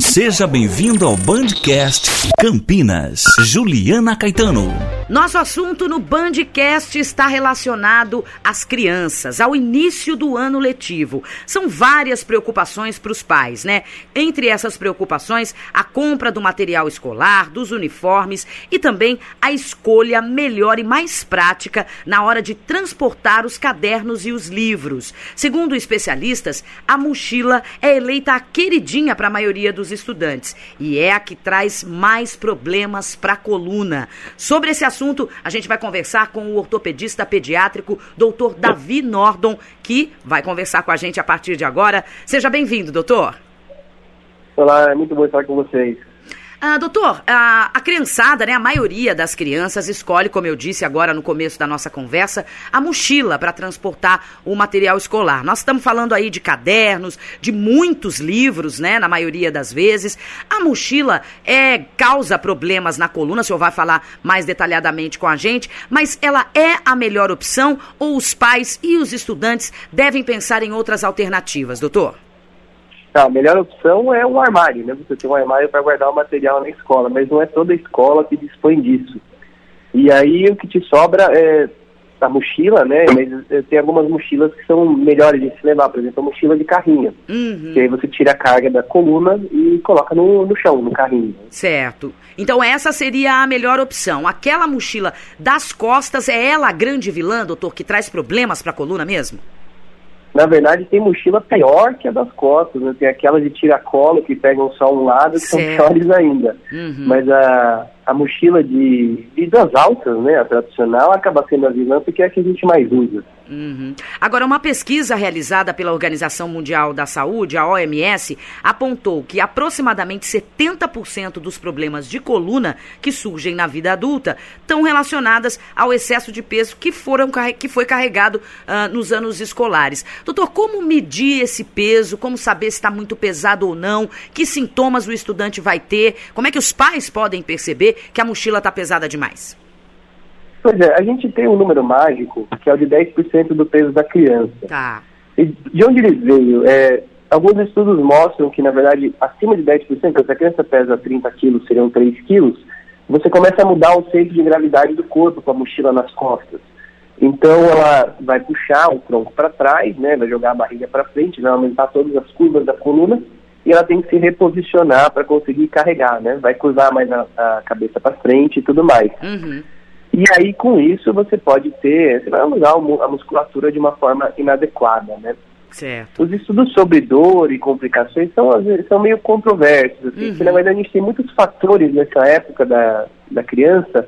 Seja bem-vindo ao Bandcast Campinas. Juliana Caetano. Nosso assunto no Bandcast está relacionado às crianças, ao início do ano letivo. São várias preocupações para os pais, né? Entre essas preocupações, a compra do material escolar, dos uniformes e também a escolha melhor e mais prática na hora de transportar os cadernos e os livros. Segundo especialistas, a mochila é eleita a queridinha para a maioria dos estudantes e é a que traz mais problemas para a coluna. Sobre esse assunto, a gente vai conversar com o ortopedista pediátrico, doutor Davi Nordon, que vai conversar com a gente a partir de agora. Seja bem-vindo, doutor. Olá, é muito bom estar com vocês. Ah, doutor, a, a, criançada, né, a maioria das crianças escolhe, como eu disse agora no começo da nossa conversa, a mochila para transportar o material escolar. Nós estamos falando aí de cadernos, de muitos livros, né, na maioria das vezes. A mochila é causa problemas na coluna, o senhor vai falar mais detalhadamente com a gente, mas ela é a melhor opção ou os pais e os estudantes devem pensar em outras alternativas, doutor? Tá, a melhor opção é um armário, né? Você tem um armário para guardar o material na escola, mas não é toda a escola que dispõe disso. E aí o que te sobra é a mochila, né? Mas eh, tem algumas mochilas que são melhores de se levar, por exemplo, a mochila de carrinho. Uhum. Que aí você tira a carga da coluna e coloca no, no chão, no carrinho. Certo. Então essa seria a melhor opção. Aquela mochila das costas, é ela a grande vilã, doutor, que traz problemas para a coluna mesmo? Na verdade, tem mochila pior que a das costas, né? Tem aquelas de tiracolo que pegam só um lado que certo. são piores ainda. Uhum. Mas a, a mochila de, de altas, né, a tradicional, acaba sendo a vilã porque é a que a gente mais usa. Uhum. Agora, uma pesquisa realizada pela Organização Mundial da Saúde, a OMS, apontou que aproximadamente 70% dos problemas de coluna que surgem na vida adulta estão relacionadas ao excesso de peso que, foram, que foi carregado uh, nos anos escolares. Doutor, como medir esse peso? Como saber se está muito pesado ou não? Que sintomas o estudante vai ter? Como é que os pais podem perceber que a mochila está pesada demais? Pois é, a gente tem um número mágico, que é o de 10% do peso da criança. Tá. E de onde ele veio? É, alguns estudos mostram que, na verdade, acima de 10%, se a criança pesa 30 quilos, seriam 3 quilos, você começa a mudar o centro de gravidade do corpo com a mochila nas costas. Então ela vai puxar o tronco para trás, né, vai jogar a barriga para frente, vai aumentar todas as curvas da coluna e ela tem que se reposicionar para conseguir carregar, né? Vai cruzar mais a, a cabeça para frente e tudo mais. Uhum. E aí, com isso, você pode ter, você vai usar a musculatura de uma forma inadequada, né? Certo. Os estudos sobre dor e complicações são, são meio controversos, assim, uhum. porque na verdade a gente tem muitos fatores nessa época da, da criança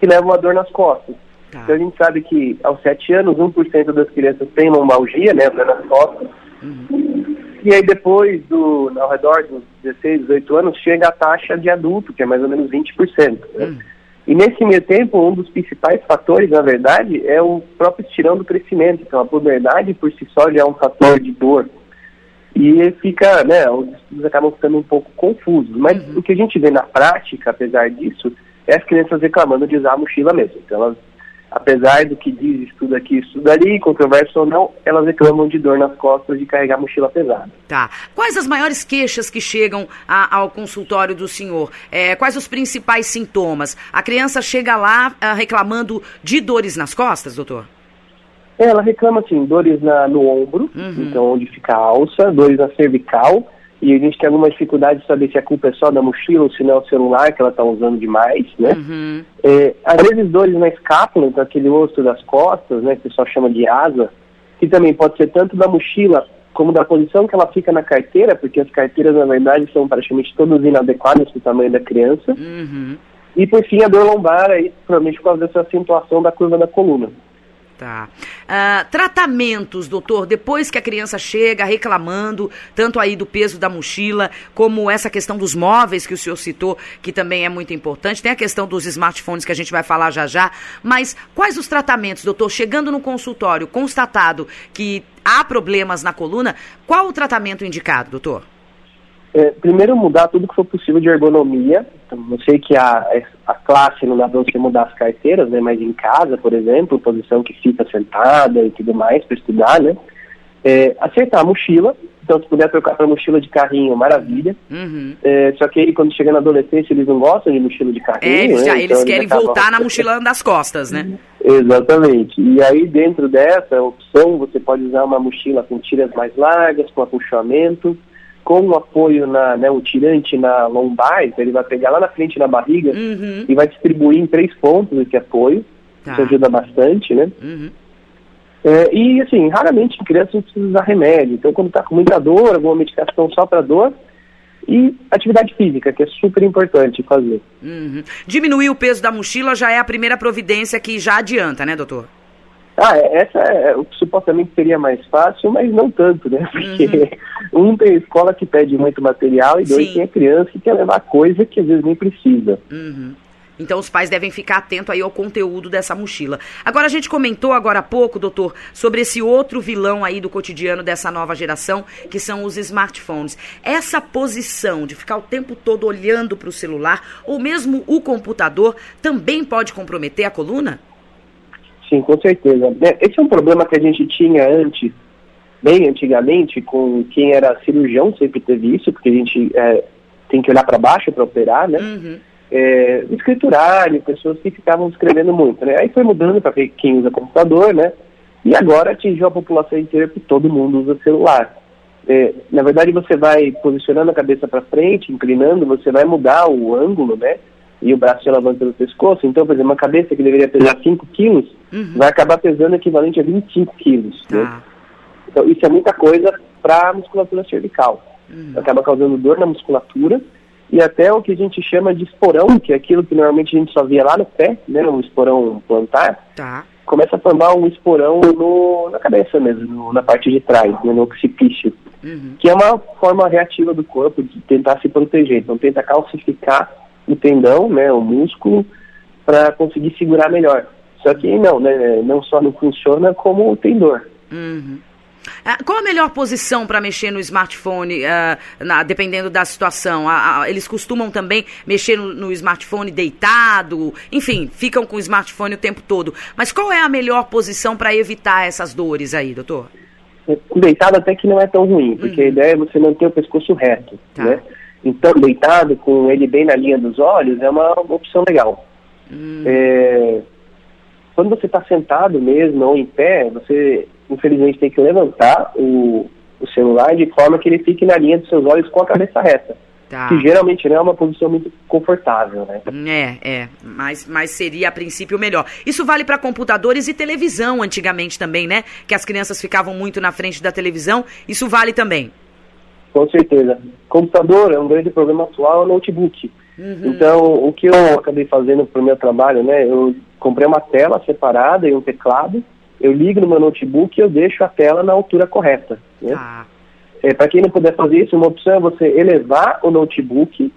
que levam a dor nas costas. Tá. Então a gente sabe que aos 7 anos, 1% das crianças tem lombalgia, né, nas costas. Uhum. E aí depois, do, ao redor dos 16, 18 anos, chega a taxa de adulto, que é mais ou menos 20%. Né? Uhum. E nesse meio tempo, um dos principais fatores, na verdade, é o próprio estirão do crescimento. Então, a puberdade por si só já é um fator de dor. E fica, né, os estudos acabam ficando um pouco confusos. Mas uhum. o que a gente vê na prática, apesar disso, é as crianças reclamando de usar a mochila mesmo. Então, elas apesar do que diz estudo aqui, estudo ali, controverso ou não, elas reclamam de dor nas costas de carregar mochila pesada. Tá. Quais as maiores queixas que chegam a, ao consultório do senhor? É, quais os principais sintomas? A criança chega lá a, ah, reclamando de dores nas costas, doutor? Ela reclama, assim, dores na, no ombro, uhum. então onde fica a alça, dores na cervical, e a gente tem alguma dificuldade de saber se a culpa é só da mochila ou se não é o celular que ela está usando demais, né? Uhum. É, às vezes dores na escápula, então aquele osso das costas, né, que o pessoal chama de asa, que também pode ser tanto da mochila como da posição que ela fica na carteira, porque as carteiras, na verdade, são praticamente todas inadequadas para o tamanho da criança. Uhum. E, por fim, a dor lombar, aí, provavelmente por causa dessa acentuação da curva da coluna. Tá. Uh, tratamentos, doutor, depois que a criança chega reclamando, tanto aí do peso da mochila, como essa questão dos móveis que o senhor citou, que também é muito importante. Tem a questão dos smartphones que a gente vai falar já já. Mas quais os tratamentos, doutor? Chegando no consultório, constatado que há problemas na coluna, qual o tratamento indicado, doutor? É, primeiro mudar tudo que for possível de ergonomia. Então, eu sei que a, a classe não dá para você mudar as carteiras, né? Mas em casa, por exemplo, posição que fica sentada e tudo mais para estudar, né? É, acertar a mochila, então se puder trocar para mochila de carrinho, maravilha. Uhum. É, só que quando chega na adolescência eles não gostam de mochila de carrinho. É, eles, já, né? eles então, querem eles voltar na mochila das costas, né? Exatamente. E aí dentro dessa opção você pode usar uma mochila com tiras mais largas, com apuxamento, com um apoio na, né, o tirante na lombar, então ele vai pegar lá na frente na barriga uhum. e vai distribuir em três pontos esse apoio. Tá. Isso ajuda bastante, né? Uhum. É, e, assim, raramente em criança a gente precisa usar remédio. Então, quando está com muita dor, alguma medicação só para dor, e atividade física, que é super importante fazer. Uhum. Diminuir o peso da mochila já é a primeira providência que já adianta, né, doutor? Ah, é, essa é o que supostamente seria mais fácil, mas não tanto, né? Porque uhum. um tem escola que pede muito material e dois Sim. tem a criança que quer levar coisa que às vezes nem precisa. Uhum. Então os pais devem ficar atentos aí ao conteúdo dessa mochila. Agora a gente comentou agora há pouco, doutor, sobre esse outro vilão aí do cotidiano dessa nova geração, que são os smartphones. Essa posição de ficar o tempo todo olhando para o celular ou mesmo o computador também pode comprometer a coluna? Sim, com certeza. É, esse é um problema que a gente tinha antes, bem antigamente, com quem era cirurgião, sempre teve isso, porque a gente é, tem que olhar para baixo para operar, né? Uhum é, escriturário, pessoas que ficavam escrevendo muito, né? Aí foi mudando para quem usa computador, né? E agora atingiu a população inteira porque todo mundo usa celular. É, na verdade, você vai posicionando a cabeça para frente, inclinando, você vai mudar o ângulo, né? E o braço se alavanca no pescoço. Então, por exemplo, uma cabeça que deveria pesar 5 quilos, uhum. vai acabar pesando equivalente a 25 quilos. Né? Ah. Então, isso é muita coisa para a musculatura cervical. Uhum. Acaba causando dor na musculatura e até o que a gente chama de esporão, que é aquilo que normalmente a gente só via lá no pé, né, um esporão plantar, tá. começa a formar um esporão no, na cabeça mesmo, no, na parte de trás, né, no occipício, uhum. que é uma forma reativa do corpo de tentar se proteger, então tenta calcificar o tendão, né, o músculo, para conseguir segurar melhor. Só que não, né, não só não funciona como tem dor. Uhum. Ah, qual a melhor posição para mexer no smartphone, uh, na, dependendo da situação? Uh, uh, eles costumam também mexer no, no, smartphone deitado, enfim, ficam com o smartphone o tempo todo. Mas qual é a melhor posição para evitar essas dores aí, doutor? Deitado até que não é tão ruim, porque uhum. a ideia é você manter o pescoço reto, tá. né? Então, deitado, com ele bem na linha dos olhos, é uma opção legal. Hum. É, quando você está sentado mesmo ou em pé, você infelizmente tem que levantar o, o celular de forma que ele fique na linha dos seus olhos com a cabeça reta. Tá. Que geralmente não é uma posição muito confortável, né? É, é. Mas, mas seria a princípio melhor. Isso vale para computadores e televisão antigamente também, né? Que as crianças ficavam muito na frente da televisão. Isso vale também. Com certeza. Computador é um grande problema atual, é o notebook. Uhum. Então, o que eu acabei fazendo para o meu trabalho, né? Eu comprei uma tela separada e um teclado eu ligo no meu notebook e eu deixo a tela na altura correta. Né? Ah. É, Para quem não puder fazer isso, uma opção é você elevar o notebook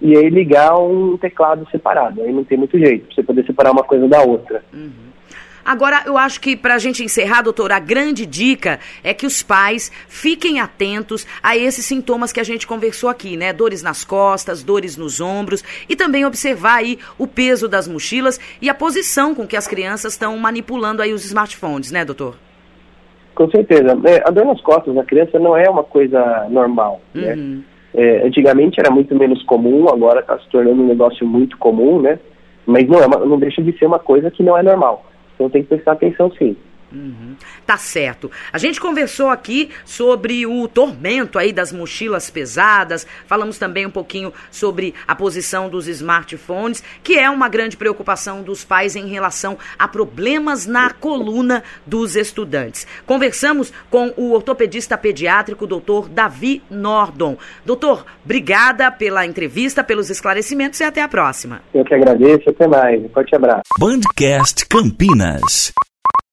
e aí ligar um teclado separado. Aí não tem muito jeito, pra você poder separar uma coisa da outra. Uhum. Agora, eu acho que para a gente encerrar, doutor, a grande dica é que os pais fiquem atentos a esses sintomas que a gente conversou aqui, né? Dores nas costas, dores nos ombros e também observar aí o peso das mochilas e a posição com que as crianças estão manipulando aí os smartphones, né, doutor? Com certeza. É, a dor nas costas na criança não é uma coisa normal, né? uhum. né? É, antigamente era muito menos comum, agora está se tornando um negócio muito comum, né? Mas não, é uma, não deixa de ser uma coisa que não é normal. Então tem que prestar atenção sim. Uhum. Tá certo. A gente conversou aqui sobre o tormento aí das mochilas pesadas, falamos também um pouquinho sobre a posição dos smartphones, que é uma grande preocupação dos pais em relação a problemas na coluna dos estudantes. Conversamos com o ortopedista pediátrico, doutor Davi Nordon. Doutor, obrigada pela entrevista, pelos esclarecimentos e até a próxima. Eu que agradeço, até mais. Um forte abraço. Bandcast Campinas.